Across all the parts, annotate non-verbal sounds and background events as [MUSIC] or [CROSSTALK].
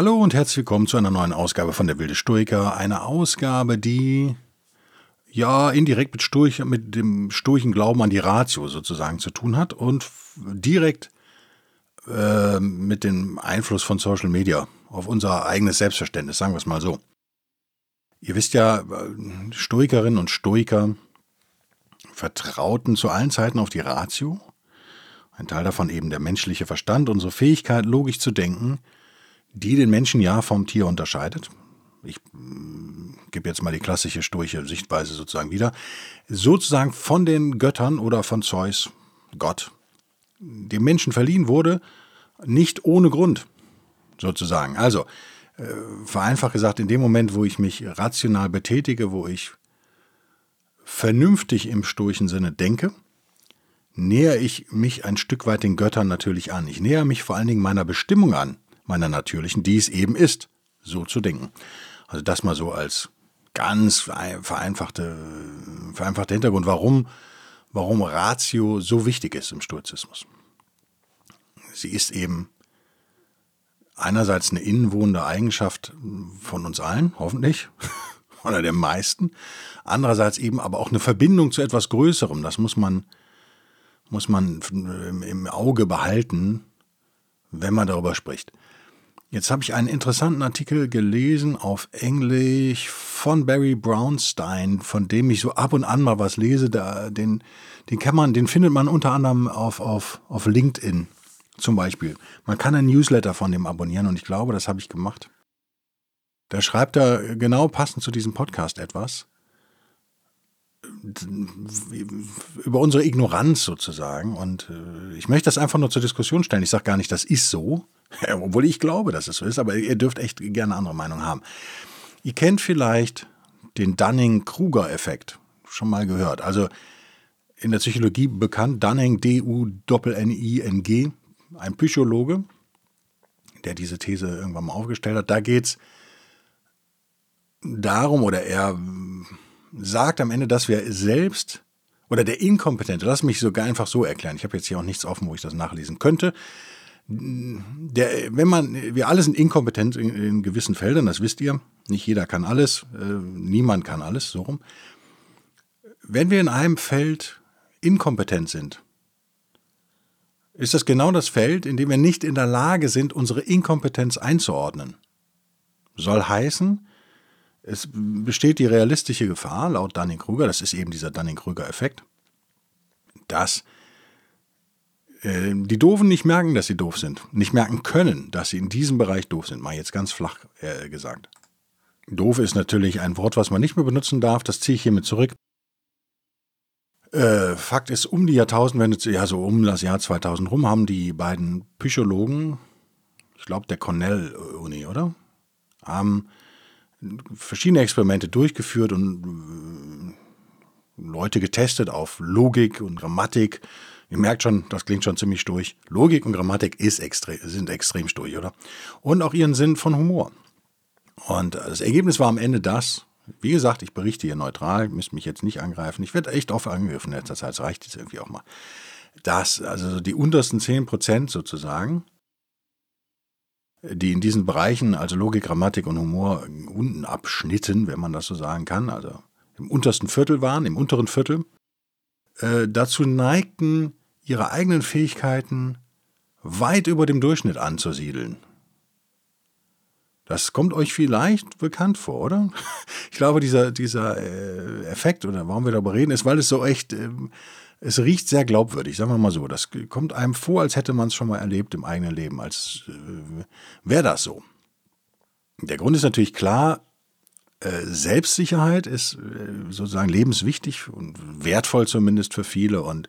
Hallo und herzlich willkommen zu einer neuen Ausgabe von der Wilde Stoiker. Eine Ausgabe, die ja indirekt mit, Stoich, mit dem stoischen Glauben an die Ratio sozusagen zu tun hat und direkt äh, mit dem Einfluss von Social Media auf unser eigenes Selbstverständnis, sagen wir es mal so. Ihr wisst ja, Stoikerinnen und Stoiker vertrauten zu allen Zeiten auf die Ratio. Ein Teil davon eben der menschliche Verstand, unsere Fähigkeit, logisch zu denken – die den Menschen ja vom Tier unterscheidet. Ich äh, gebe jetzt mal die klassische sturche Sichtweise sozusagen wieder. Sozusagen von den Göttern oder von Zeus, Gott, dem Menschen verliehen wurde, nicht ohne Grund, sozusagen. Also, äh, vereinfacht gesagt, in dem Moment, wo ich mich rational betätige, wo ich vernünftig im stoischen Sinne denke, nähere ich mich ein Stück weit den Göttern natürlich an. Ich nähere mich vor allen Dingen meiner Bestimmung an, meiner natürlichen, die es eben ist, so zu denken. Also das mal so als ganz vereinfachte, vereinfachter Hintergrund, warum, warum Ratio so wichtig ist im Stoizismus. Sie ist eben einerseits eine innewohnende Eigenschaft von uns allen, hoffentlich, [LAUGHS] oder der meisten, andererseits eben aber auch eine Verbindung zu etwas Größerem. Das muss man, muss man im Auge behalten, wenn man darüber spricht. Jetzt habe ich einen interessanten Artikel gelesen auf Englisch von Barry Brownstein, von dem ich so ab und an mal was lese. Da, den, den kann man, den findet man unter anderem auf, auf, auf LinkedIn zum Beispiel. Man kann ein Newsletter von dem abonnieren und ich glaube, das habe ich gemacht. Da schreibt er genau passend zu diesem Podcast etwas über unsere Ignoranz sozusagen. Und äh, ich möchte das einfach nur zur Diskussion stellen. Ich sage gar nicht, das ist so, obwohl ich glaube, dass es so ist, aber ihr dürft echt gerne andere Meinung haben. Ihr kennt vielleicht den Dunning-Kruger-Effekt. Schon mal gehört. Also in der Psychologie bekannt, Dunning, D-U-N-N-I-N-G, ein Psychologe, der diese These irgendwann mal aufgestellt hat. Da geht es darum, oder er sagt am Ende, dass wir selbst oder der Inkompetente, lass mich sogar einfach so erklären, ich habe jetzt hier auch nichts offen, wo ich das nachlesen könnte. Der, wenn man, wir alle sind inkompetent in, in gewissen Feldern, das wisst ihr. Nicht jeder kann alles, äh, niemand kann alles, so rum. Wenn wir in einem Feld inkompetent sind, ist das genau das Feld, in dem wir nicht in der Lage sind, unsere Inkompetenz einzuordnen. Soll heißen, es besteht die realistische Gefahr, laut Dunning-Kruger, das ist eben dieser Dunning-Kruger-Effekt, dass äh, die Doofen nicht merken, dass sie doof sind, nicht merken können, dass sie in diesem Bereich doof sind, mal jetzt ganz flach äh, gesagt. Doof ist natürlich ein Wort, was man nicht mehr benutzen darf, das ziehe ich hiermit zurück. Äh, Fakt ist, um die Jahrtausendwende, ja so um das Jahr 2000 rum, haben die beiden Psychologen, ich glaube der Cornell-Uni, oder? Haben verschiedene Experimente durchgeführt und äh, Leute getestet auf Logik und Grammatik. Ihr merkt schon, das klingt schon ziemlich durch. Logik und Grammatik ist extre sind extrem durch, oder? Und auch ihren Sinn von Humor. Und das Ergebnis war am Ende das, wie gesagt, ich berichte hier neutral, müsst mich jetzt nicht angreifen. Ich werde echt oft angegriffen in letzter Zeit, das reicht jetzt irgendwie auch mal. Dass also die untersten 10 Prozent sozusagen die in diesen Bereichen, also Logik, Grammatik und Humor, unten abschnitten, wenn man das so sagen kann, also im untersten Viertel waren, im unteren Viertel, äh, dazu neigten, ihre eigenen Fähigkeiten weit über dem Durchschnitt anzusiedeln. Das kommt euch vielleicht bekannt vor, oder? [LAUGHS] Ich glaube, dieser, dieser äh, Effekt, oder warum wir darüber reden, ist, weil es so echt äh, es riecht sehr glaubwürdig, sagen wir mal so. Das kommt einem vor, als hätte man es schon mal erlebt im eigenen Leben, als äh, wäre das so. Der Grund ist natürlich klar, äh, Selbstsicherheit ist äh, sozusagen lebenswichtig und wertvoll zumindest für viele und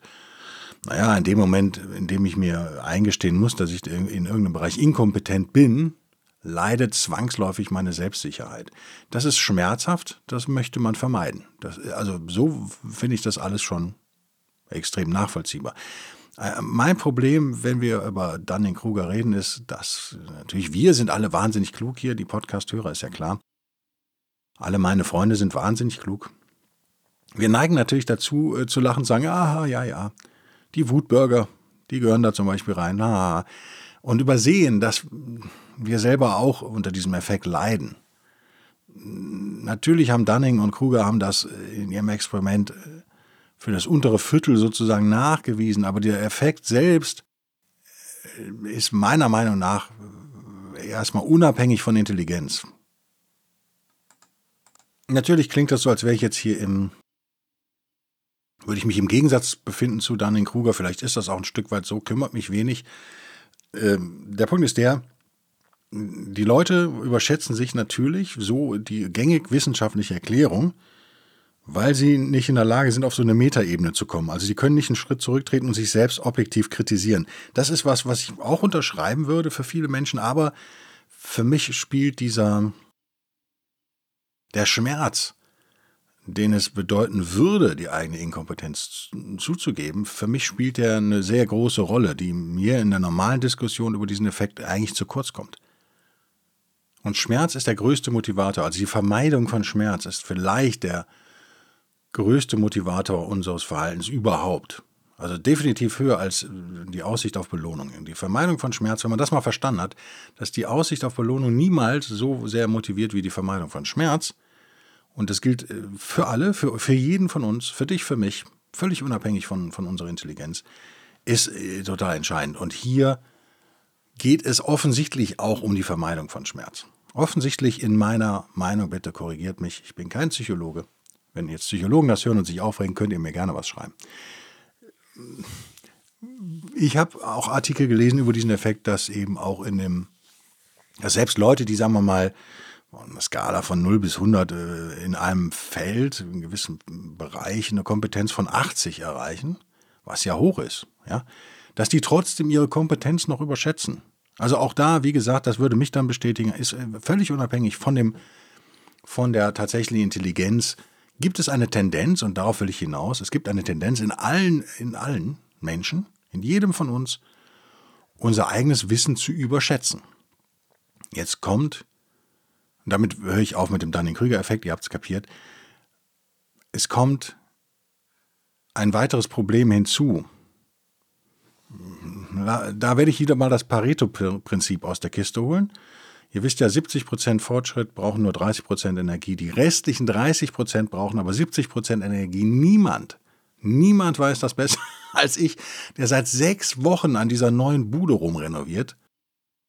Naja, in dem Moment, in dem ich mir eingestehen muss, dass ich in irgendeinem Bereich inkompetent bin, leidet zwangsläufig meine Selbstsicherheit. Das ist schmerzhaft, das möchte man vermeiden. Das, also so finde ich das alles schon extrem nachvollziehbar. Äh, mein Problem, wenn wir über Dunning-Kruger reden, ist, dass natürlich wir sind alle wahnsinnig klug hier, die Podcast-Hörer ist ja klar. Alle meine Freunde sind wahnsinnig klug. Wir neigen natürlich dazu äh, zu lachen sagen, aha, ja, ja, die Wutbürger, die gehören da zum Beispiel rein. Ah, und übersehen, dass wir selber auch unter diesem Effekt leiden. Natürlich haben Dunning und Kruger haben das in ihrem Experiment äh, für das untere Viertel sozusagen nachgewiesen, aber der Effekt selbst äh, ist meiner Meinung nach äh, erstmal unabhängig von Intelligenz. Natürlich klingt das so, als wäre ich jetzt hier im, würde ich mich im Gegensatz befinden zu Dunning-Kruger. Vielleicht ist das auch ein Stück weit so, kümmert mich wenig. Ähm, der Punkt ist der, die Leute überschätzen sich natürlich so die gängig wissenschaftliche Erklärung, weil sie nicht in der Lage sind, auf so eine Metaebene zu kommen. Also sie können nicht einen Schritt zurücktreten und sich selbst objektiv kritisieren. Das ist was, was ich auch unterschreiben würde für viele Menschen, aber für mich spielt dieser der Schmerz, den es bedeuten würde, die eigene Inkompetenz zuzugeben, für mich spielt er eine sehr große Rolle, die mir in der normalen Diskussion über diesen Effekt eigentlich zu kurz kommt. Und Schmerz ist der größte Motivator, also die Vermeidung von Schmerz ist vielleicht der größte Motivator unseres Verhaltens überhaupt. Also definitiv höher als die Aussicht auf Belohnung. Die Vermeidung von Schmerz, wenn man das mal verstanden hat, dass die Aussicht auf Belohnung niemals so sehr motiviert wie die Vermeidung von Schmerz. Und das gilt äh, für alle, für, für jeden von uns, für dich, für mich, völlig unabhängig von, von unserer Intelligenz, ist äh, total entscheidend. Und hier geht es offensichtlich auch um die Vermeidung von Schmerz. Offensichtlich in meiner Meinung, bitte korrigiert mich, ich bin kein Psychologe, wenn jetzt Psychologen das hören und sich aufregen, könnt ihr mir gerne was schreiben. Ich habe auch Artikel gelesen über diesen Effekt, dass eben auch in dem, dass selbst Leute, die, sagen wir mal, eine Skala von 0 bis 100 äh, in einem Feld, in gewissen Bereich, eine Kompetenz von 80 erreichen, was ja hoch ist, ja, dass die trotzdem ihre Kompetenz noch überschätzen. Also auch da, wie gesagt, das würde mich dann bestätigen, ist äh, völlig unabhängig von dem, von der tatsächlichen Intelligenz gibt es eine Tendenz, und darauf will ich hinaus, es gibt eine Tendenz in allen, in allen Menschen, in jedem von uns, unser eigenes Wissen zu überschätzen. Jetzt kommt, damit höre ich auf mit dem Dunning-Krüger-Effekt, ihr habt es kapiert, es kommt ein weiteres Problem hinzu. Da werde ich wieder mal das Pareto-Prinzip aus der Kiste holen. Ihr wisst ja, 70% Fortschritt brauchen nur 30% Energie. Die restlichen 30% brauchen aber 70% Energie. Niemand, niemand weiß das besser [LAUGHS] als ich, der seit sechs Wochen an dieser neuen Bude rumrenoviert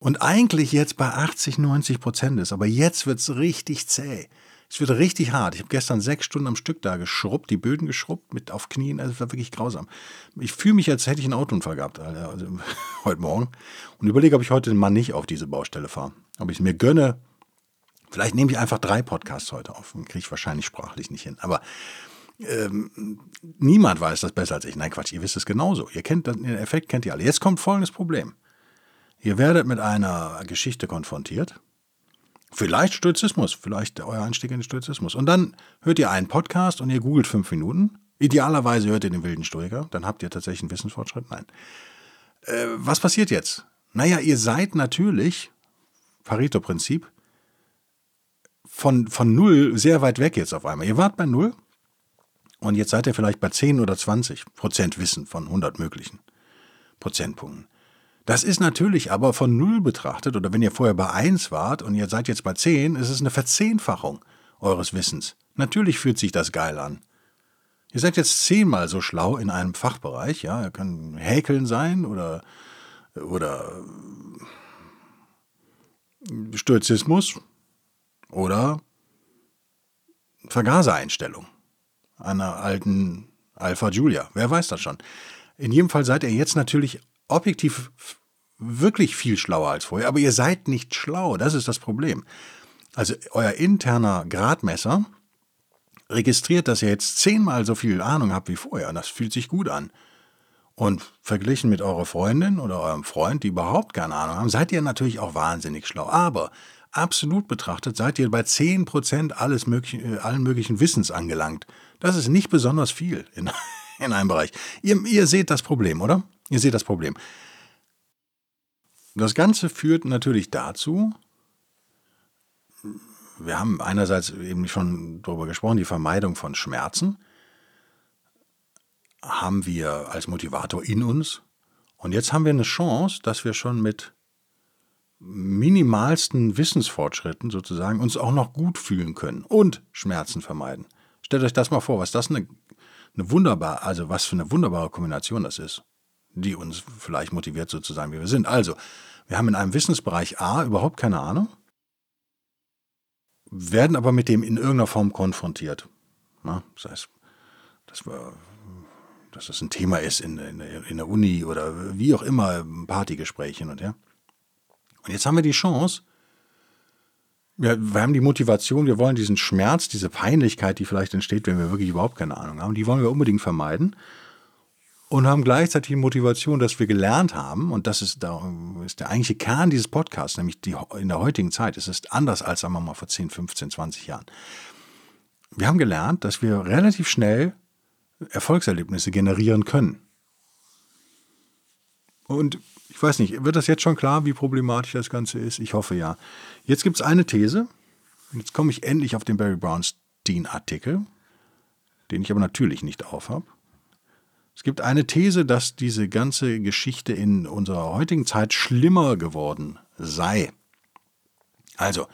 und eigentlich jetzt bei 80, 90% ist. Aber jetzt wird es richtig zäh. Es wird richtig hart. Ich habe gestern sechs Stunden am Stück da geschrubbt, die Böden geschrubbt, mit auf Knien. Also, es war wirklich grausam. Ich fühle mich, als hätte ich einen Autounfall gehabt, also, [LAUGHS] heute Morgen. Und überlege, ob ich heute mal nicht auf diese Baustelle fahre. Ob ich es mir gönne. Vielleicht nehme ich einfach drei Podcasts heute auf. Kriege ich wahrscheinlich sprachlich nicht hin. Aber ähm, niemand weiß das besser als ich. Nein, Quatsch, ihr wisst es genauso. Ihr kennt den Effekt, kennt ihr alle. Jetzt kommt folgendes Problem. Ihr werdet mit einer Geschichte konfrontiert, Vielleicht Stoizismus, vielleicht euer Einstieg in den Stoizismus. Und dann hört ihr einen Podcast und ihr googelt fünf Minuten. Idealerweise hört ihr den wilden Stoiker, dann habt ihr tatsächlich einen Wissensfortschritt. Nein. Äh, was passiert jetzt? Naja, ihr seid natürlich, Pareto-Prinzip, von, von null sehr weit weg jetzt auf einmal. Ihr wart bei null und jetzt seid ihr vielleicht bei 10 oder 20 Prozent Wissen von 100 möglichen Prozentpunkten. Das ist natürlich aber von null betrachtet, oder wenn ihr vorher bei 1 wart und ihr seid jetzt bei 10, ist es eine Verzehnfachung eures Wissens. Natürlich fühlt sich das geil an. Ihr seid jetzt zehnmal so schlau in einem Fachbereich, ja, ihr könnt Häkeln sein oder, oder Stoizismus oder Vergasereinstellung einer alten Alpha Julia. Wer weiß das schon. In jedem Fall seid ihr jetzt natürlich objektiv wirklich viel schlauer als vorher, aber ihr seid nicht schlau, das ist das Problem. Also euer interner Gradmesser registriert, dass ihr jetzt zehnmal so viel Ahnung habt wie vorher das fühlt sich gut an. Und verglichen mit eurer Freundin oder eurem Freund, die überhaupt keine Ahnung haben, seid ihr natürlich auch wahnsinnig schlau. Aber absolut betrachtet seid ihr bei 10% alles möglichen, äh, allen möglichen Wissens angelangt. Das ist nicht besonders viel in, [LAUGHS] in einem Bereich. Ihr, ihr seht das Problem, oder? Ihr seht das Problem. Das Ganze führt natürlich dazu, wir haben einerseits eben schon darüber gesprochen, die Vermeidung von Schmerzen haben wir als Motivator in uns. Und jetzt haben wir eine Chance, dass wir schon mit minimalsten Wissensfortschritten sozusagen uns auch noch gut fühlen können und Schmerzen vermeiden. Stellt euch das mal vor, was das eine, eine wunderbare, also was für eine wunderbare Kombination das ist, die uns vielleicht motiviert so zu sein, wie wir sind. Also, wir haben in einem Wissensbereich A überhaupt keine Ahnung, werden aber mit dem in irgendeiner Form konfrontiert. Na, das heißt, dass, wir, dass das ein Thema ist in, in, in der Uni oder wie auch immer, Partygesprächen und ja. Und jetzt haben wir die Chance, wir, wir haben die Motivation, wir wollen diesen Schmerz, diese Peinlichkeit, die vielleicht entsteht, wenn wir wirklich überhaupt keine Ahnung haben, die wollen wir unbedingt vermeiden und haben gleichzeitig die Motivation, dass wir gelernt haben, und das ist, da, ist der eigentliche Kern dieses Podcasts, nämlich die, in der heutigen Zeit. Es ist anders als, sagen wir mal, vor 10, 15, 20 Jahren. Wir haben gelernt, dass wir relativ schnell Erfolgserlebnisse generieren können. Und ich weiß nicht, wird das jetzt schon klar, wie problematisch das Ganze ist? Ich hoffe ja. Jetzt gibt es eine These. Jetzt komme ich endlich auf den Barry Brownstein-Artikel, den ich aber natürlich nicht aufhab. Es gibt eine These, dass diese ganze Geschichte in unserer heutigen Zeit schlimmer geworden sei. Also,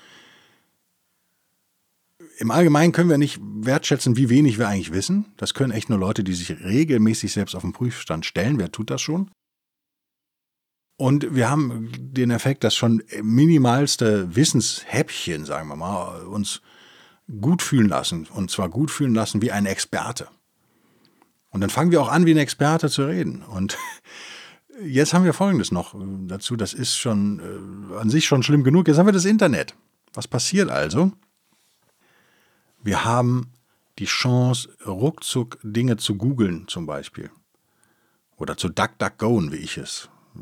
im Allgemeinen können wir nicht wertschätzen, wie wenig wir eigentlich wissen. Das können echt nur Leute, die sich regelmäßig selbst auf den Prüfstand stellen. Wer tut das schon? Und wir haben den Effekt, dass schon minimalste Wissenshäppchen, sagen wir mal, uns gut fühlen lassen. Und zwar gut fühlen lassen wie ein Experte. Und dann fangen wir auch an, wie ein Experte zu reden. Und [LAUGHS] jetzt haben wir Folgendes noch dazu. Das ist schon äh, an sich schon schlimm genug. Jetzt haben wir das Internet. Was passiert also? Wir haben die Chance, ruckzuck Dinge zu googeln zum Beispiel. Oder zu DuckDuckGoen, wie ich es äh,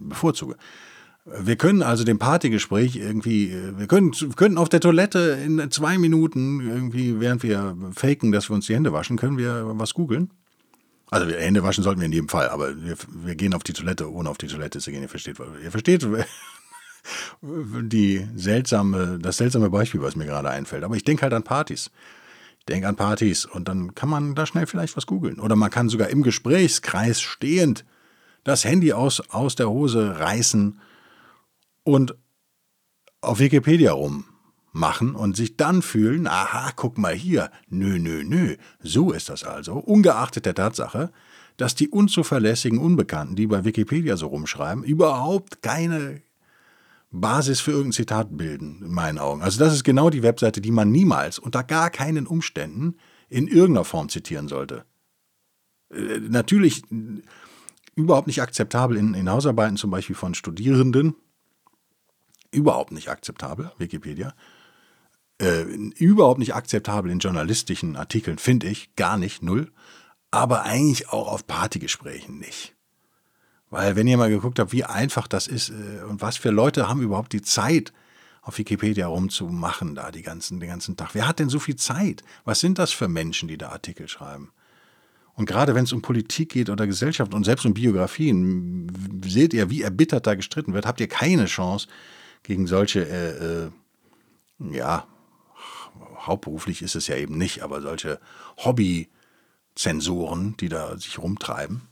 bevorzuge. Wir können also dem Partygespräch irgendwie, wir können, können auf der Toilette in zwei Minuten irgendwie, während wir faken, dass wir uns die Hände waschen, können wir was googeln. Also Hände waschen sollten wir in jedem Fall, aber wir, wir gehen auf die Toilette, ohne auf die Toilette zu gehen. Ihr versteht, ihr versteht [LAUGHS] die seltsame, das seltsame Beispiel, was mir gerade einfällt. Aber ich denke halt an Partys. Ich denke an Partys und dann kann man da schnell vielleicht was googeln. Oder man kann sogar im Gesprächskreis stehend das Handy aus, aus der Hose reißen und auf Wikipedia rummachen und sich dann fühlen, aha, guck mal hier, nö, nö, nö, so ist das also, ungeachtet der Tatsache, dass die unzuverlässigen Unbekannten, die bei Wikipedia so rumschreiben, überhaupt keine Basis für irgendein Zitat bilden, in meinen Augen. Also das ist genau die Webseite, die man niemals unter gar keinen Umständen in irgendeiner Form zitieren sollte. Äh, natürlich überhaupt nicht akzeptabel in, in Hausarbeiten zum Beispiel von Studierenden, überhaupt nicht akzeptabel, Wikipedia. Äh, überhaupt nicht akzeptabel in journalistischen Artikeln, finde ich, gar nicht, null. Aber eigentlich auch auf Partygesprächen nicht. Weil wenn ihr mal geguckt habt, wie einfach das ist äh, und was für Leute haben überhaupt die Zeit, auf Wikipedia rumzumachen, da die ganzen, den ganzen Tag. Wer hat denn so viel Zeit? Was sind das für Menschen, die da Artikel schreiben? Und gerade wenn es um Politik geht oder Gesellschaft und selbst um Biografien, seht ihr, wie erbittert da gestritten wird, habt ihr keine Chance, gegen solche, äh, äh, ja, hauptberuflich ist es ja eben nicht, aber solche Hobby-Zensoren, die da sich rumtreiben,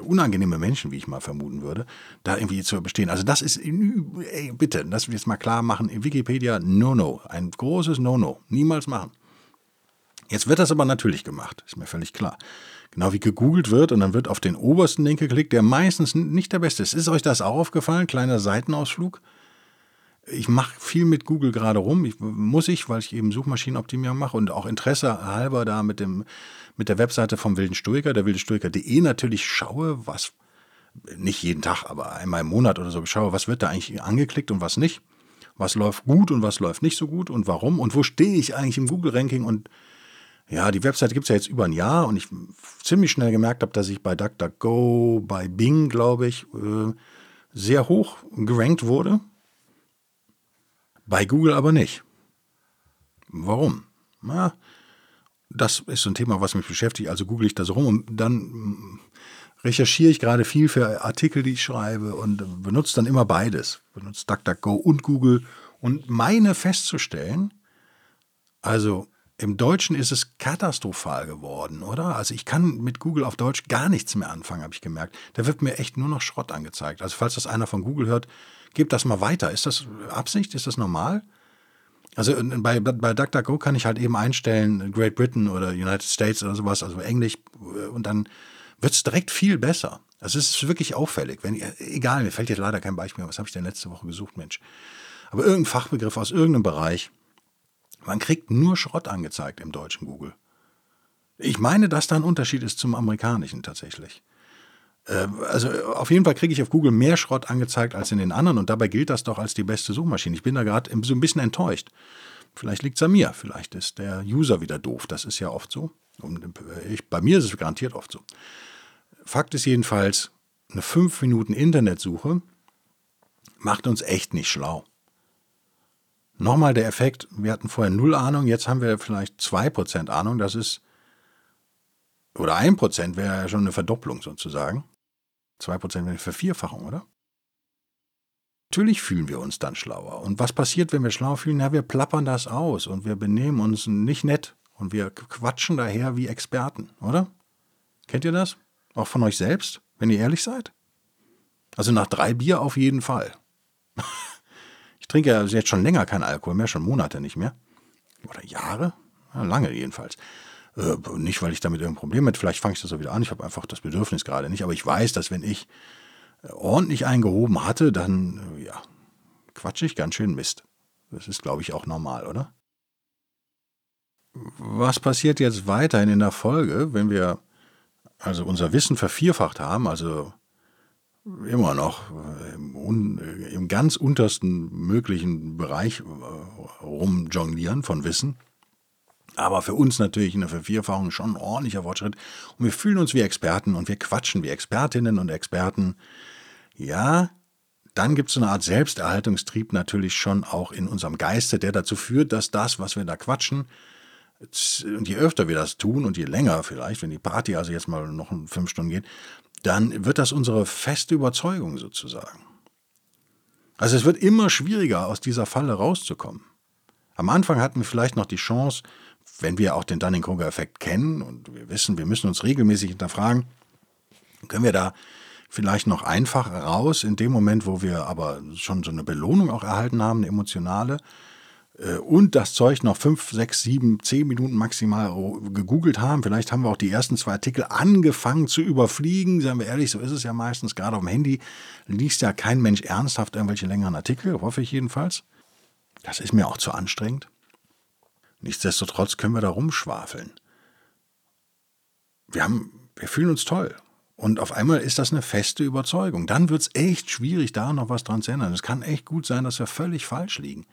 unangenehme Menschen, wie ich mal vermuten würde, da irgendwie zu bestehen. Also das ist, ey, bitte, lass wir jetzt mal klar machen, Wikipedia, no-no, ein großes No-no, niemals machen. Jetzt wird das aber natürlich gemacht, ist mir völlig klar. Genau wie gegoogelt wird und dann wird auf den obersten Link geklickt, der meistens nicht der beste ist. Ist euch das auch aufgefallen? Kleiner Seitenausflug ich mache viel mit Google gerade rum. Ich, muss ich, weil ich eben Suchmaschinenoptimierung mache und auch Interesse halber da mit, dem, mit der Webseite vom Wilden Stoiker, der wildestoiker.de natürlich schaue, was, nicht jeden Tag, aber einmal im Monat oder so schaue, was wird da eigentlich angeklickt und was nicht. Was läuft gut und was läuft nicht so gut und warum und wo stehe ich eigentlich im Google-Ranking und ja, die Webseite gibt es ja jetzt über ein Jahr und ich ziemlich schnell gemerkt habe, dass ich bei DuckDuckGo, bei Bing, glaube ich, äh, sehr hoch gerankt wurde. Bei Google aber nicht. Warum? Na, das ist so ein Thema, was mich beschäftigt. Also google ich das rum und dann recherchiere ich gerade viel für Artikel, die ich schreibe und benutze dann immer beides. Benutze DuckDuckGo und Google und meine festzustellen, also im Deutschen ist es katastrophal geworden, oder? Also ich kann mit Google auf Deutsch gar nichts mehr anfangen, habe ich gemerkt. Da wird mir echt nur noch Schrott angezeigt. Also falls das einer von Google hört, gebt das mal weiter. Ist das Absicht? Ist das normal? Also bei, bei DuckDuckGo kann ich halt eben einstellen, Great Britain oder United States oder sowas, also Englisch, und dann wird es direkt viel besser. Also es ist wirklich auffällig. Wenn, egal, mir fällt jetzt leider kein Beispiel mehr. Was habe ich denn letzte Woche gesucht, Mensch? Aber irgendein Fachbegriff aus irgendeinem Bereich. Man kriegt nur Schrott angezeigt im deutschen Google. Ich meine, dass da ein Unterschied ist zum amerikanischen tatsächlich. Äh, also auf jeden Fall kriege ich auf Google mehr Schrott angezeigt als in den anderen und dabei gilt das doch als die beste Suchmaschine. Ich bin da gerade so ein bisschen enttäuscht. Vielleicht liegt es an mir, vielleicht ist der User wieder doof. Das ist ja oft so. Und ich, bei mir ist es garantiert oft so. Fakt ist jedenfalls, eine 5 Minuten Internetsuche macht uns echt nicht schlau. Nochmal der Effekt, wir hatten vorher null Ahnung, jetzt haben wir vielleicht 2% Ahnung, das ist, oder 1% wäre ja schon eine Verdopplung sozusagen. 2% wäre Vervierfachung, oder? Natürlich fühlen wir uns dann schlauer. Und was passiert, wenn wir schlau fühlen? Ja, wir plappern das aus und wir benehmen uns nicht nett und wir quatschen daher wie Experten, oder? Kennt ihr das? Auch von euch selbst, wenn ihr ehrlich seid? Also nach drei Bier auf jeden Fall. [LAUGHS] ich trinke ja jetzt schon länger keinen Alkohol mehr, schon Monate nicht mehr. Oder Jahre? Ja, lange jedenfalls. Äh, nicht, weil ich damit irgendein Problem hätte. Vielleicht fange ich das so wieder an. Ich habe einfach das Bedürfnis gerade nicht. Aber ich weiß, dass wenn ich äh, ordentlich eingehoben hatte, dann, äh, ja, quatsche ich ganz schön Mist. Das ist, glaube ich, auch normal, oder? Was passiert jetzt weiterhin in der Folge, wenn wir also unser Wissen vervierfacht haben, also immer noch im, im ganz untersten möglichen Bereich rumjonglieren von Wissen? Aber für uns natürlich eine Vervierfachung schon ein ordentlicher Fortschritt. Und wir fühlen uns wie Experten und wir quatschen wie Expertinnen und Experten. Ja, dann gibt es so eine Art Selbsterhaltungstrieb natürlich schon auch in unserem Geiste, der dazu führt, dass das, was wir da quatschen, und je öfter wir das tun und je länger vielleicht, wenn die Party also jetzt mal noch fünf Stunden geht, dann wird das unsere feste Überzeugung sozusagen. Also es wird immer schwieriger, aus dieser Falle rauszukommen. Am Anfang hatten wir vielleicht noch die Chance, wenn wir auch den Dunning-Kruger-Effekt kennen und wir wissen, wir müssen uns regelmäßig hinterfragen, können wir da vielleicht noch einfach raus in dem Moment, wo wir aber schon so eine Belohnung auch erhalten haben, eine emotionale, äh, und das Zeug noch fünf, sechs, sieben, zehn Minuten maximal gegoogelt haben. Vielleicht haben wir auch die ersten zwei Artikel angefangen zu überfliegen. Seien wir ehrlich, so ist es ja meistens. Gerade auf dem Handy liest ja kein Mensch ernsthaft irgendwelche längeren Artikel, hoffe ich jedenfalls. Das ist mir auch zu anstrengend. Nichtsdestotrotz können wir da rumschwafeln. Wir, haben, wir fühlen uns toll. Und auf einmal ist das eine feste Überzeugung. Dann wird es echt schwierig, da noch was dran zu ändern. Es kann echt gut sein, dass wir völlig falsch liegen.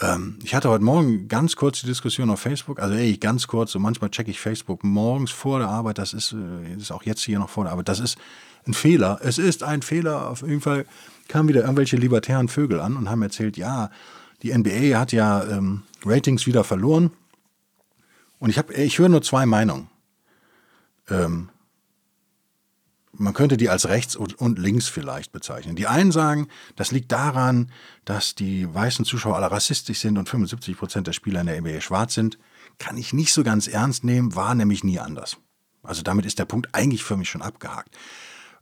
Ähm, ich hatte heute Morgen ganz kurz die Diskussion auf Facebook, also ey, ganz kurz, so manchmal checke ich Facebook morgens vor der Arbeit, das ist, äh, ist auch jetzt hier noch vor der Arbeit, das ist ein Fehler. Es ist ein Fehler. Auf jeden Fall kamen wieder irgendwelche libertären Vögel an und haben erzählt, ja, die NBA hat ja ähm, Ratings wieder verloren. Und ich, ich höre nur zwei Meinungen. Ähm, man könnte die als rechts und links vielleicht bezeichnen. Die einen sagen, das liegt daran, dass die weißen Zuschauer alle rassistisch sind und 75 Prozent der Spieler in der NBA schwarz sind. Kann ich nicht so ganz ernst nehmen, war nämlich nie anders. Also damit ist der Punkt eigentlich für mich schon abgehakt.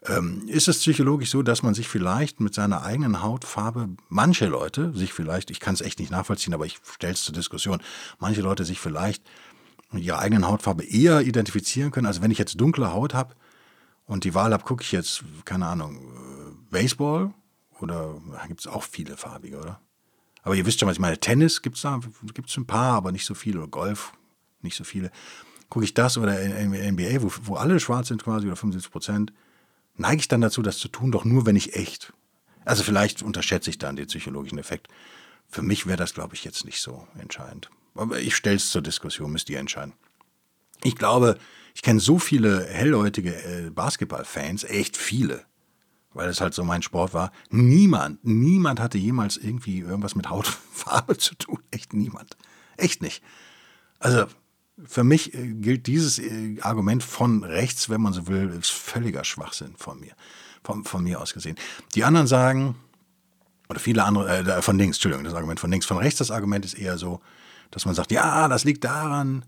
Ähm, ist es psychologisch so, dass man sich vielleicht mit seiner eigenen Hautfarbe, manche Leute sich vielleicht, ich kann es echt nicht nachvollziehen, aber ich stelle es zur Diskussion, manche Leute sich vielleicht mit ihrer eigenen Hautfarbe eher identifizieren können. Also wenn ich jetzt dunkle Haut habe, und die Wahl habe, gucke ich jetzt, keine Ahnung, äh, Baseball oder gibt es auch viele farbige, oder? Aber ihr wisst schon, was ich meine. Tennis gibt es da, gibt es ein paar, aber nicht so viele. Oder Golf, nicht so viele. Gucke ich das oder NBA, wo, wo alle schwarz sind quasi oder 75 Prozent, neige ich dann dazu, das zu tun, doch nur, wenn ich echt. Also vielleicht unterschätze ich dann den psychologischen Effekt. Für mich wäre das, glaube ich, jetzt nicht so entscheidend. Aber ich stelle es zur Diskussion, müsst ihr entscheiden. Ich glaube, ich kenne so viele hellhäutige äh, Basketballfans, echt viele, weil es halt so mein Sport war. Niemand, niemand hatte jemals irgendwie irgendwas mit Hautfarbe [LAUGHS] zu tun. Echt niemand. Echt nicht. Also für mich äh, gilt dieses äh, Argument von rechts, wenn man so will, ist völliger Schwachsinn von mir, von, von mir aus gesehen. Die anderen sagen, oder viele andere, äh, von links, Entschuldigung, das Argument von links, von rechts, das Argument ist eher so, dass man sagt, ja, das liegt daran,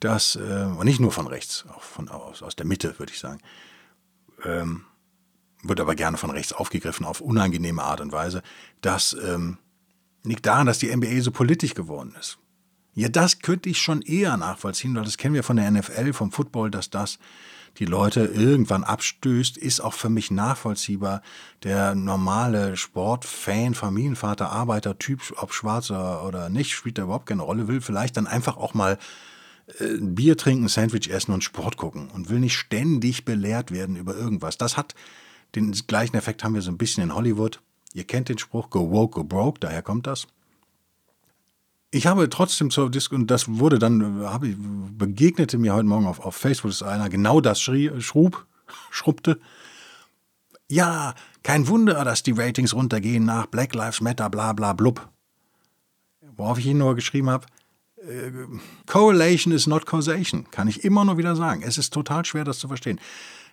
dass, äh, und nicht nur von rechts, auch von aus, aus der Mitte, würde ich sagen, ähm, wird aber gerne von rechts aufgegriffen auf unangenehme Art und Weise, das ähm, liegt daran, dass die NBA so politisch geworden ist. Ja, das könnte ich schon eher nachvollziehen, weil das kennen wir von der NFL, vom Football, dass das die Leute irgendwann abstößt, ist auch für mich nachvollziehbar. Der normale Sportfan, Familienvater, Arbeitertyp, ob schwarzer oder nicht, spielt da überhaupt keine Rolle, will vielleicht dann einfach auch mal äh, Bier trinken, Sandwich essen und Sport gucken und will nicht ständig belehrt werden über irgendwas. Das hat den gleichen Effekt haben wir so ein bisschen in Hollywood. Ihr kennt den Spruch, go woke, go broke, daher kommt das. Ich habe trotzdem zur Diskussion, und das wurde dann, habe ich, begegnete mir heute Morgen auf, auf Facebook, dass einer genau das schrie, schrub, [LAUGHS] schrubbte. Ja, kein Wunder, dass die Ratings runtergehen nach Black Lives Matter, bla bla blub. Worauf ich Ihnen nur geschrieben habe, äh, Correlation is not causation, kann ich immer nur wieder sagen. Es ist total schwer, das zu verstehen.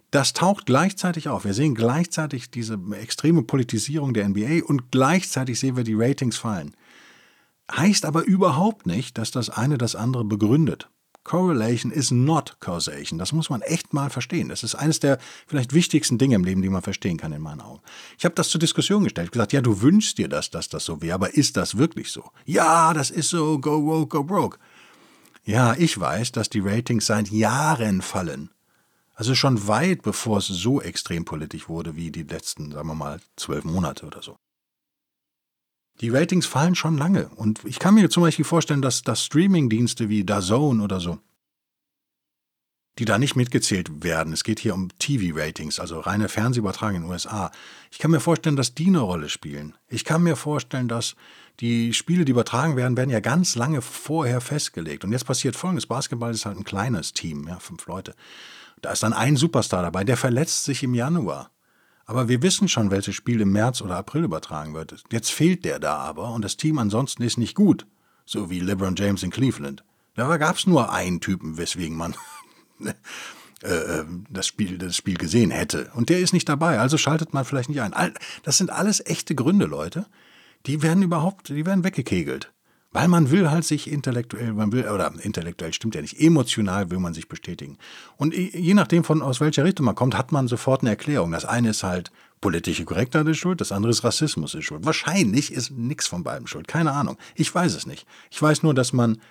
Das taucht gleichzeitig auf. Wir sehen gleichzeitig diese extreme Politisierung der NBA und gleichzeitig sehen wir die Ratings fallen heißt aber überhaupt nicht, dass das eine das andere begründet. Correlation is not causation. Das muss man echt mal verstehen. Das ist eines der vielleicht wichtigsten Dinge im Leben, die man verstehen kann in meinen Augen. Ich habe das zur Diskussion gestellt. Gesagt, ja, du wünschst dir das, dass das so wäre, aber ist das wirklich so? Ja, das ist so, go woke, go broke. Ja, ich weiß, dass die Ratings seit Jahren fallen. Also schon weit bevor es so extrem politisch wurde wie die letzten, sagen wir mal, zwölf Monate oder so. Die Ratings fallen schon lange. Und ich kann mir zum Beispiel vorstellen, dass, dass Streaming-Dienste wie DAZN oder so, die da nicht mitgezählt werden. Es geht hier um TV-Ratings, also reine Fernsehübertragung in den USA. Ich kann mir vorstellen, dass die eine Rolle spielen. Ich kann mir vorstellen, dass die Spiele, die übertragen werden, werden ja ganz lange vorher festgelegt. Und jetzt passiert Folgendes. Basketball ist halt ein kleines Team, ja, fünf Leute. Da ist dann ein Superstar dabei, der verletzt sich im Januar. Aber wir wissen schon, welches Spiel im März oder April übertragen wird. Jetzt fehlt der da aber und das Team ansonsten ist nicht gut. So wie LeBron James in Cleveland. Da gab es nur einen Typen, weswegen man [LAUGHS] äh, äh, das, Spiel, das Spiel gesehen hätte. Und der ist nicht dabei, also schaltet man vielleicht nicht ein. Das sind alles echte Gründe, Leute. Die werden überhaupt, die werden weggekegelt. Weil man will halt sich intellektuell, man will, oder intellektuell stimmt ja nicht, emotional will man sich bestätigen. Und je nachdem, von aus welcher Richtung man kommt, hat man sofort eine Erklärung. Das eine ist halt politische Korrektheit ist schuld, das andere ist Rassismus ist schuld. Wahrscheinlich ist nichts von beiden schuld, keine Ahnung. Ich weiß es nicht. Ich weiß nur, dass man,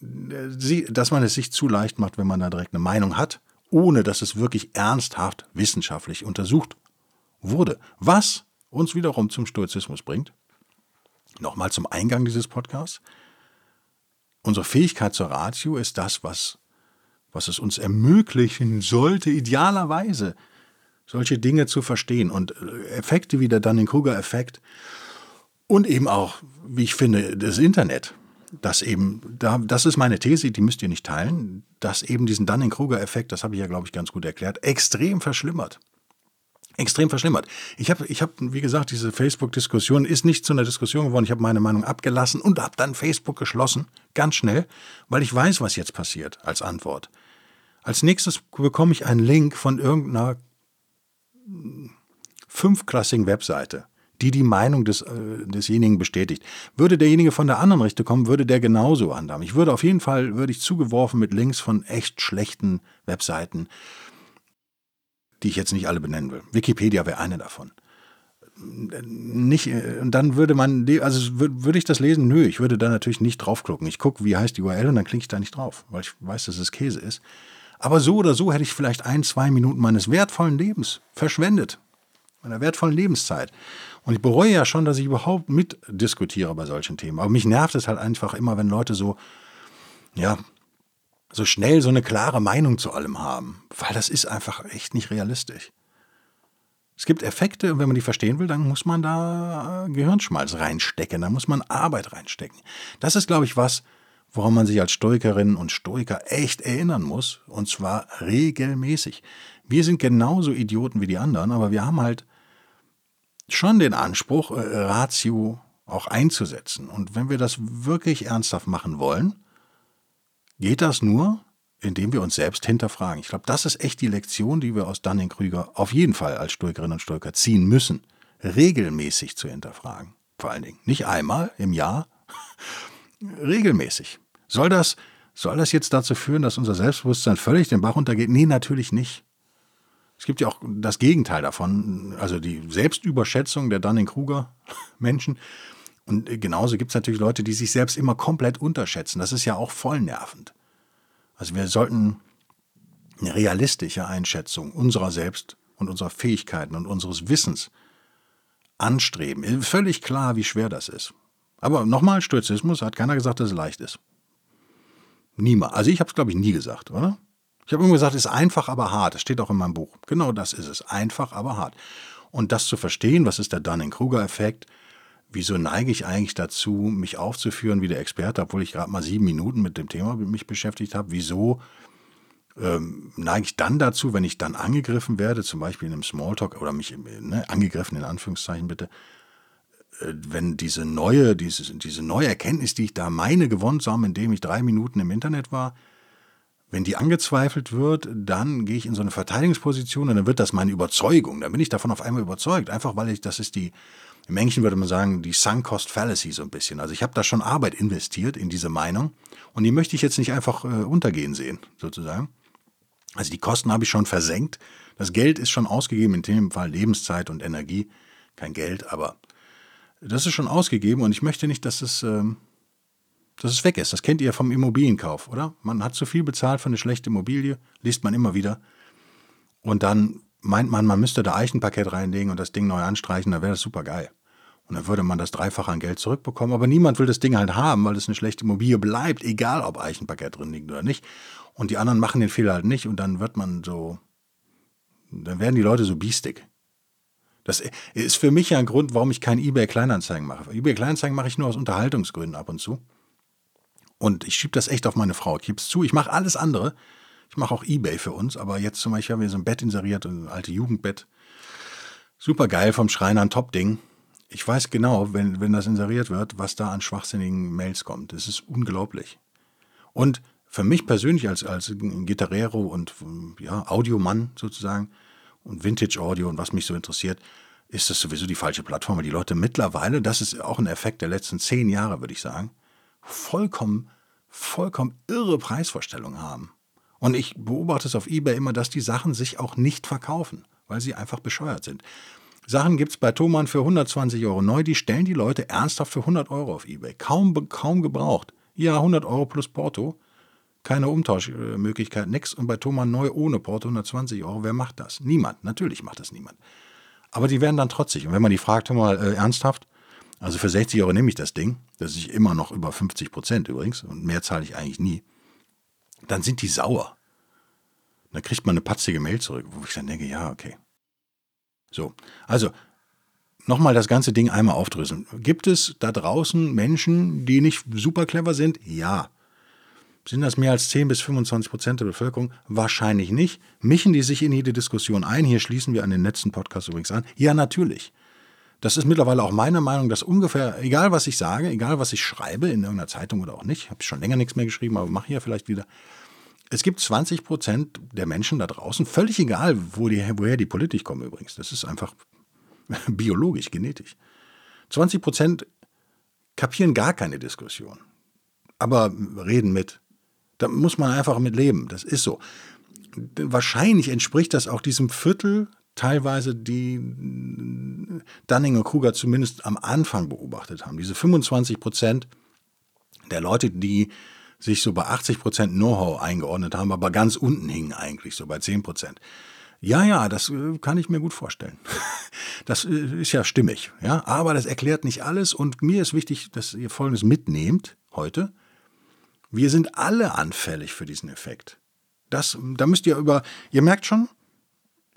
äh, dass man es sich zu leicht macht, wenn man da direkt eine Meinung hat, ohne dass es wirklich ernsthaft wissenschaftlich untersucht wurde. Was uns wiederum zum Stoizismus bringt. Nochmal zum Eingang dieses Podcasts. Unsere Fähigkeit zur Ratio ist das, was, was es uns ermöglichen sollte, idealerweise solche Dinge zu verstehen. Und äh, Effekte wie der Dunning-Kruger-Effekt und eben auch, wie ich finde, das Internet, das eben, da, das ist meine These, die müsst ihr nicht teilen, dass eben diesen Dunning-Kruger-Effekt, das habe ich ja, glaube ich, ganz gut erklärt, extrem verschlimmert extrem verschlimmert. Ich habe, ich hab, wie gesagt, diese Facebook-Diskussion ist nicht zu einer Diskussion geworden. Ich habe meine Meinung abgelassen und habe dann Facebook geschlossen, ganz schnell, weil ich weiß, was jetzt passiert als Antwort. Als nächstes bekomme ich einen Link von irgendeiner fünfklassigen Webseite, die die Meinung des, äh, desjenigen bestätigt. Würde derjenige von der anderen Richtung kommen, würde der genauso andamen. Ich würde auf jeden Fall, würde ich zugeworfen mit Links von echt schlechten Webseiten die ich jetzt nicht alle benennen will. Wikipedia wäre eine davon. Nicht, und dann würde man, also würde ich das lesen? Nö, ich würde da natürlich nicht draufklicken. Ich gucke, wie heißt die URL und dann klicke ich da nicht drauf, weil ich weiß, dass es Käse ist. Aber so oder so hätte ich vielleicht ein, zwei Minuten meines wertvollen Lebens verschwendet. Meiner wertvollen Lebenszeit. Und ich bereue ja schon, dass ich überhaupt mitdiskutiere bei solchen Themen. Aber mich nervt es halt einfach immer, wenn Leute so, ja, so schnell so eine klare Meinung zu allem haben, weil das ist einfach echt nicht realistisch. Es gibt Effekte und wenn man die verstehen will, dann muss man da äh, Gehirnschmalz reinstecken, da muss man Arbeit reinstecken. Das ist, glaube ich, was, woran man sich als Stoikerin und Stoiker echt erinnern muss, und zwar regelmäßig. Wir sind genauso Idioten wie die anderen, aber wir haben halt schon den Anspruch, äh, Ratio auch einzusetzen. Und wenn wir das wirklich ernsthaft machen wollen, geht das nur, indem wir uns selbst hinterfragen. Ich glaube, das ist echt die Lektion, die wir aus Dunning-Krüger auf jeden Fall als Stoikerinnen und Stoiker ziehen müssen. Regelmäßig zu hinterfragen. Vor allen Dingen. Nicht einmal im Jahr, [LAUGHS] regelmäßig. Soll das, soll das jetzt dazu führen, dass unser Selbstbewusstsein völlig den Bach runtergeht? Nee, natürlich nicht. Es gibt ja auch das Gegenteil davon, also die Selbstüberschätzung der Dunning-Kruger-Menschen. Und genauso gibt es natürlich Leute, die sich selbst immer komplett unterschätzen. Das ist ja auch voll nervend. Also wir sollten eine realistische Einschätzung unserer selbst und unserer Fähigkeiten und unseres Wissens anstreben. Völlig klar, wie schwer das ist. Aber nochmal, Stoizismus hat keiner gesagt, dass es leicht ist. Niemand. Also ich habe es, glaube ich, nie gesagt, oder? Ich habe immer gesagt, es ist einfach, aber hart. Das steht auch in meinem Buch. Genau das ist es. Einfach, aber hart. Und das zu verstehen, was ist der Dunning-Kruger-Effekt, wieso neige ich eigentlich dazu, mich aufzuführen wie der Experte, obwohl ich gerade mal sieben Minuten mit dem Thema mich beschäftigt habe? Wieso ähm, neige ich dann dazu, wenn ich dann angegriffen werde, zum Beispiel in einem Smalltalk oder mich ne, angegriffen in Anführungszeichen bitte, äh, wenn diese neue, diese, diese neue Erkenntnis, die ich da meine gewonnen zu haben, indem ich drei Minuten im Internet war, wenn die angezweifelt wird, dann gehe ich in so eine Verteidigungsposition und dann wird das meine Überzeugung. Dann bin ich davon auf einmal überzeugt. Einfach weil ich, das ist die, im Englischen würde man sagen, die Sunk Cost Fallacy so ein bisschen. Also ich habe da schon Arbeit investiert in diese Meinung und die möchte ich jetzt nicht einfach äh, untergehen sehen, sozusagen. Also die Kosten habe ich schon versenkt. Das Geld ist schon ausgegeben, in dem Fall Lebenszeit und Energie. Kein Geld, aber das ist schon ausgegeben und ich möchte nicht, dass es, äh, dass es weg ist. Das kennt ihr vom Immobilienkauf, oder? Man hat zu viel bezahlt für eine schlechte Immobilie, liest man immer wieder. Und dann meint man, man müsste da Eichenparkett reinlegen und das Ding neu anstreichen, dann wäre das super geil. Und dann würde man das Dreifache an Geld zurückbekommen. Aber niemand will das Ding halt haben, weil es eine schlechte Immobilie bleibt, egal ob Eichenparkett drin liegt oder nicht. Und die anderen machen den Fehler halt nicht und dann wird man so, dann werden die Leute so biestig. Das ist für mich ja ein Grund, warum ich kein eBay Kleinanzeigen mache. eBay Kleinanzeigen mache ich nur aus Unterhaltungsgründen ab und zu. Und ich schiebe das echt auf meine Frau. Ich gebe es zu, ich mache alles andere. Ich mache auch eBay für uns, aber jetzt zum Beispiel haben wir so ein Bett inseriert, ein altes Jugendbett. Super geil vom Schreiner, ein Top-Ding ich weiß genau, wenn, wenn das inseriert wird, was da an schwachsinnigen Mails kommt. Das ist unglaublich. Und für mich persönlich als, als Gitarrero und ja, Audiomann sozusagen und Vintage Audio und was mich so interessiert, ist das sowieso die falsche Plattform, weil die Leute mittlerweile, das ist auch ein Effekt der letzten zehn Jahre, würde ich sagen, vollkommen, vollkommen irre Preisvorstellungen haben. Und ich beobachte es auf eBay immer, dass die Sachen sich auch nicht verkaufen, weil sie einfach bescheuert sind. Sachen gibt es bei Thomann für 120 Euro neu, die stellen die Leute ernsthaft für 100 Euro auf Ebay. Kaum, kaum gebraucht. Ja, 100 Euro plus Porto. Keine Umtauschmöglichkeit, nix. Und bei Thomann neu ohne Porto 120 Euro. Wer macht das? Niemand. Natürlich macht das niemand. Aber die werden dann trotzig. Und wenn man die fragt, mal äh, ernsthaft, also für 60 Euro nehme ich das Ding, das ist immer noch über 50 Prozent übrigens, und mehr zahle ich eigentlich nie, dann sind die sauer. Dann kriegt man eine patzige Mail zurück, wo ich dann denke, ja, okay, so, also nochmal das ganze Ding einmal aufdröseln. Gibt es da draußen Menschen, die nicht super clever sind? Ja. Sind das mehr als 10 bis 25 Prozent der Bevölkerung? Wahrscheinlich nicht. Mischen die sich in jede Diskussion ein? Hier schließen wir an den letzten Podcast übrigens an. Ja, natürlich. Das ist mittlerweile auch meine Meinung, dass ungefähr, egal was ich sage, egal was ich schreibe, in irgendeiner Zeitung oder auch nicht, habe ich schon länger nichts mehr geschrieben, aber mache hier vielleicht wieder, es gibt 20 Prozent der Menschen da draußen, völlig egal, wo die, woher die Politik kommen übrigens. Das ist einfach [LAUGHS] biologisch, genetisch. 20 Prozent kapieren gar keine Diskussion, aber reden mit. Da muss man einfach mit leben. Das ist so. Wahrscheinlich entspricht das auch diesem Viertel, teilweise die Dunning und Kruger zumindest am Anfang beobachtet haben. Diese 25 Prozent der Leute, die sich so bei 80 Prozent Know-how eingeordnet haben, aber ganz unten hingen eigentlich, so bei 10 Prozent. Ja, ja, das äh, kann ich mir gut vorstellen. [LAUGHS] Das äh, ist ja stimmig, ja, aber das erklärt nicht alles und mir ist wichtig, dass ihr Folgendes mitnehmt heute. Wir sind alle anfällig für diesen Effekt. Das, da müsst ihr über, ihr merkt schon,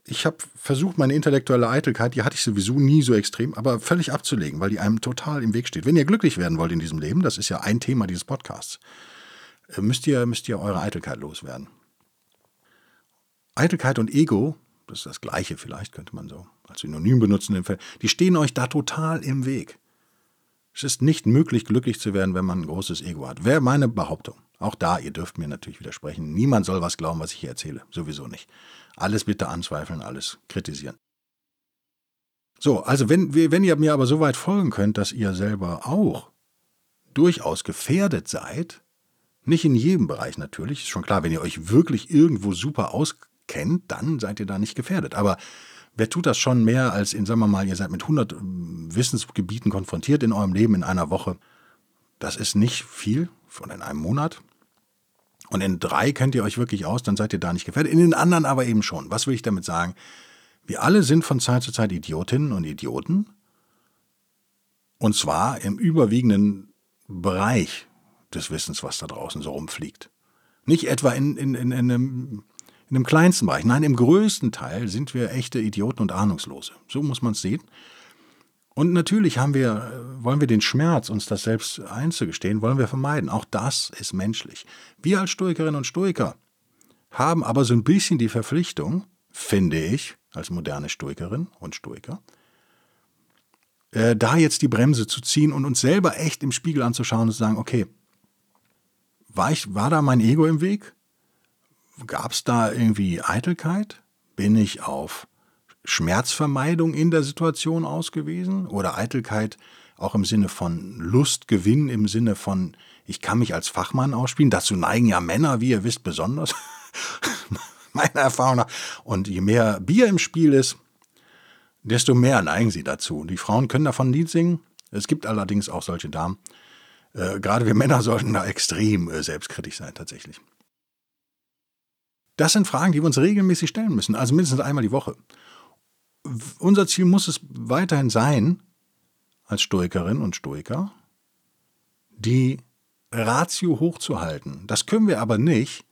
Ich habe versucht, meine intellektuelle Eitelkeit, die hatte ich sowieso nie so extrem, aber völlig abzulegen, weil die einem total im Weg steht. Wenn ihr glücklich werden wollt in diesem Leben, das ist ja ein Thema dieses Podcasts, müsst ihr, müsst ihr eure Eitelkeit loswerden. Eitelkeit und Ego, das ist das Gleiche vielleicht, könnte man so als Synonym benutzen, die stehen euch da total im Weg. Es ist nicht möglich, glücklich zu werden, wenn man ein großes Ego hat. Wäre meine Behauptung. Auch da, ihr dürft mir natürlich widersprechen. Niemand soll was glauben, was ich hier erzähle. Sowieso nicht. Alles bitte anzweifeln, alles kritisieren. So, also wenn, wenn ihr mir aber so weit folgen könnt, dass ihr selber auch durchaus gefährdet seid, nicht in jedem Bereich natürlich, ist schon klar, wenn ihr euch wirklich irgendwo super auskennt, dann seid ihr da nicht gefährdet. Aber wer tut das schon mehr als in, sagen wir mal, ihr seid mit 100 ähm, Wissensgebieten konfrontiert in eurem Leben in einer Woche? Das ist nicht viel, von in einem Monat. Und in drei kennt ihr euch wirklich aus, dann seid ihr da nicht gefährdet. In den anderen aber eben schon. Was will ich damit sagen? Wir alle sind von Zeit zu Zeit Idiotinnen und Idioten. Und zwar im überwiegenden Bereich des Wissens, was da draußen so rumfliegt. Nicht etwa in, in, in, in, einem, in dem kleinsten Bereich. Nein, im größten Teil sind wir echte Idioten und Ahnungslose. So muss man es sehen. Und natürlich haben wir, wollen wir den Schmerz, uns das selbst einzugestehen, wollen wir vermeiden. Auch das ist menschlich. Wir als Stoikerinnen und Stoiker haben aber so ein bisschen die Verpflichtung, finde ich, als moderne Stoikerin und Stoiker, äh, da jetzt die Bremse zu ziehen und uns selber echt im Spiegel anzuschauen und zu sagen, okay, war, ich, war da mein Ego im Weg? Gab es da irgendwie Eitelkeit? Bin ich auf Schmerzvermeidung in der Situation ausgewiesen oder Eitelkeit auch im Sinne von Lustgewinn, im Sinne von, ich kann mich als Fachmann ausspielen. Dazu neigen ja Männer, wie ihr wisst, besonders. [LAUGHS] Meiner Erfahrung nach. Und je mehr Bier im Spiel ist, desto mehr neigen sie dazu. Die Frauen können davon nie singen. Es gibt allerdings auch solche Damen. Äh, gerade wir Männer sollten da extrem äh, selbstkritisch sein, tatsächlich. Das sind Fragen, die wir uns regelmäßig stellen müssen, also mindestens einmal die Woche unser Ziel muss es weiterhin sein, als Stoikerin und Stoiker, die Ratio hochzuhalten. Das können wir aber nicht,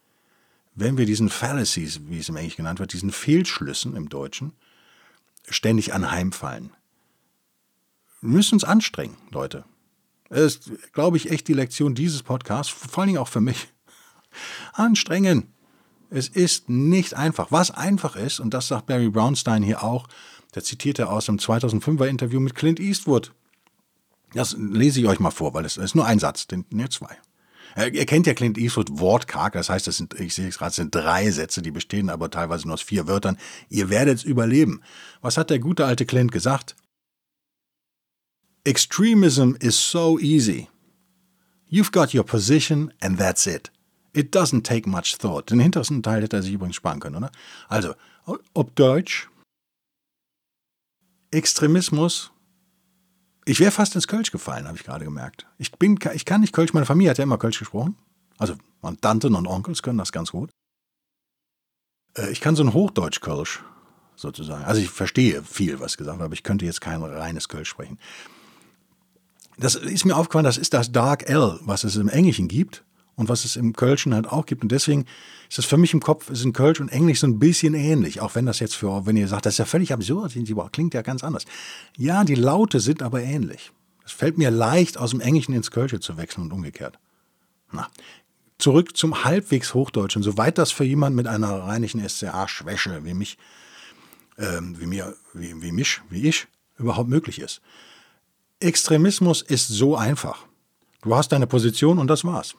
wenn wir diesen Fallacies, wie es im Englischen genannt wird, diesen Fehlschlüssen im Deutschen, ständig anheimfallen. Wir müssen uns anstrengen, Leute. Das ist, glaube ich, echt die Lektion dieses Podcasts, vor allen Dingen auch für mich. Anstrengen. Es ist nicht einfach. Was einfach ist, und das sagt Barry Brownstein hier auch, der zitiert er aus dem 2005er Interview mit Clint Eastwood. Das lese ich euch mal vor, weil es ist nur ein Satz, den, ne, zwei. Ihr kennt ja Clint Eastwood wortkarg, das heißt, es sind, ich sehe es gerade, es sind drei Sätze, die bestehen aber teilweise nur aus vier Wörtern. Ihr werdet es überleben. Was hat der gute alte Clint gesagt? Extremism is so easy. You've got your position and that's it. It doesn't take much thought. Den hintersten Teil hätte er sich übrigens sparen können, oder? Also, ob Deutsch, Extremismus, ich wäre fast ins Kölsch gefallen, habe ich gerade gemerkt. Ich, bin, ich kann nicht Kölsch, meine Familie hat ja immer Kölsch gesprochen. Also, meine Tanten und Onkels können das ganz gut. Äh, ich kann so ein Hochdeutsch-Kölsch sozusagen. Also, ich verstehe viel, was gesagt wird, aber ich könnte jetzt kein reines Kölsch sprechen. Das ist mir aufgefallen, das ist das Dark L, was es im Englischen gibt und was es im Kölschen halt auch gibt. Und deswegen ist das für mich im Kopf, in Kölsch und Englisch so ein bisschen ähnlich. Auch wenn das jetzt für, wenn ihr sagt, das ist ja völlig absurd, klingt ja ganz anders. Ja, die Laute sind aber ähnlich. Es fällt mir leicht, aus dem Englischen ins Kölsche zu wechseln und umgekehrt. Na, zurück zum halbwegs Hochdeutschen, soweit das für jemand mit einer reinlichen SCA-Schwäche wie mich, ähm, wie mir, wie, wie mich, wie ich, überhaupt möglich ist. Extremismus ist so einfach. Du hast deine Position und das war's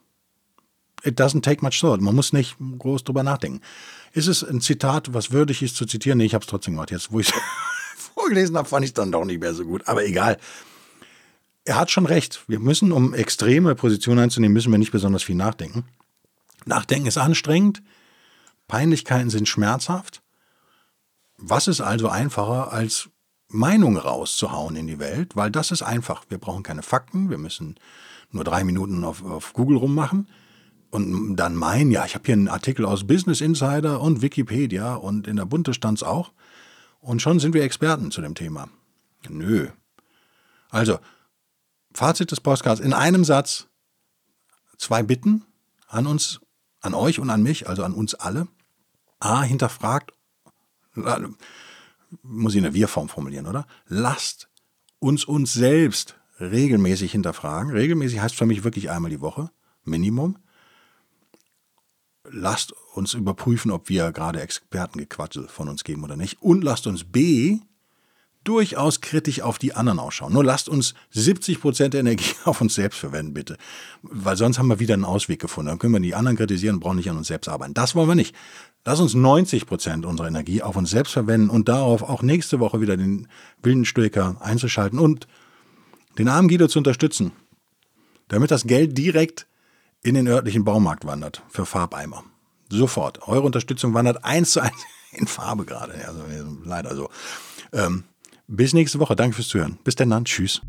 it doesn't take much thought. Man muss nicht groß drüber nachdenken. Ist es ein Zitat, was würdig ist zu zitieren? Nee, ich habe es trotzdem gemacht. Jetzt, wo ich es [LAUGHS] vorgelesen habe, fand ich es dann doch nicht mehr so gut. Aber egal. Er hat schon recht. Wir müssen, um extreme Positionen einzunehmen, müssen wir nicht besonders viel nachdenken. Nachdenken ist anstrengend. Peinlichkeiten sind schmerzhaft. Was ist also einfacher, als Meinungen rauszuhauen in die Welt? Weil das ist einfach. Wir brauchen keine Fakten. Wir müssen nur drei Minuten auf, auf Google rummachen und dann meinen, ja, ich habe hier einen Artikel aus Business Insider und Wikipedia und in der Bunte stand's auch. Und schon sind wir Experten zu dem Thema. Nö. Also, Fazit des Podcasts in einem Satz. Zwei Bitten an uns, an euch und an mich, also an uns alle. A, hinterfragt muss ich in der Wir-Form formulieren, oder? Lasst uns uns selbst regelmäßig hinterfragen. Regelmäßig heißt für mich wirklich einmal die Woche, Minimum. Lasst uns überprüfen, ob wir gerade Expertengequatsel von uns geben oder nicht. Und lasst uns B durchaus kritisch auf die anderen ausschauen. Nur lasst uns 70 Prozent der Energie [LAUGHS] auf uns selbst verwenden, bitte. Weil sonst haben wir wieder einen Ausweg gefunden. Dann können wir die anderen kritisieren und brauchen nicht an uns selbst arbeiten. Das wollen wir nicht. Lass uns 90 Prozent unserer Energie auf uns selbst verwenden und darauf auch nächste Woche wieder den wilden Stoiker einzuschalten und den armen Guido zu unterstützen, damit das Geld direkt in den örtlichen Baumarkt wandert für Farbeimer. Sofort. Eure Unterstützung wandert eins zu eins [LAUGHS] in Farbe gerade. Also leider so. Ähm, bis nächste Woche. Danke fürs Zuhören. Bis dann. Tschüss.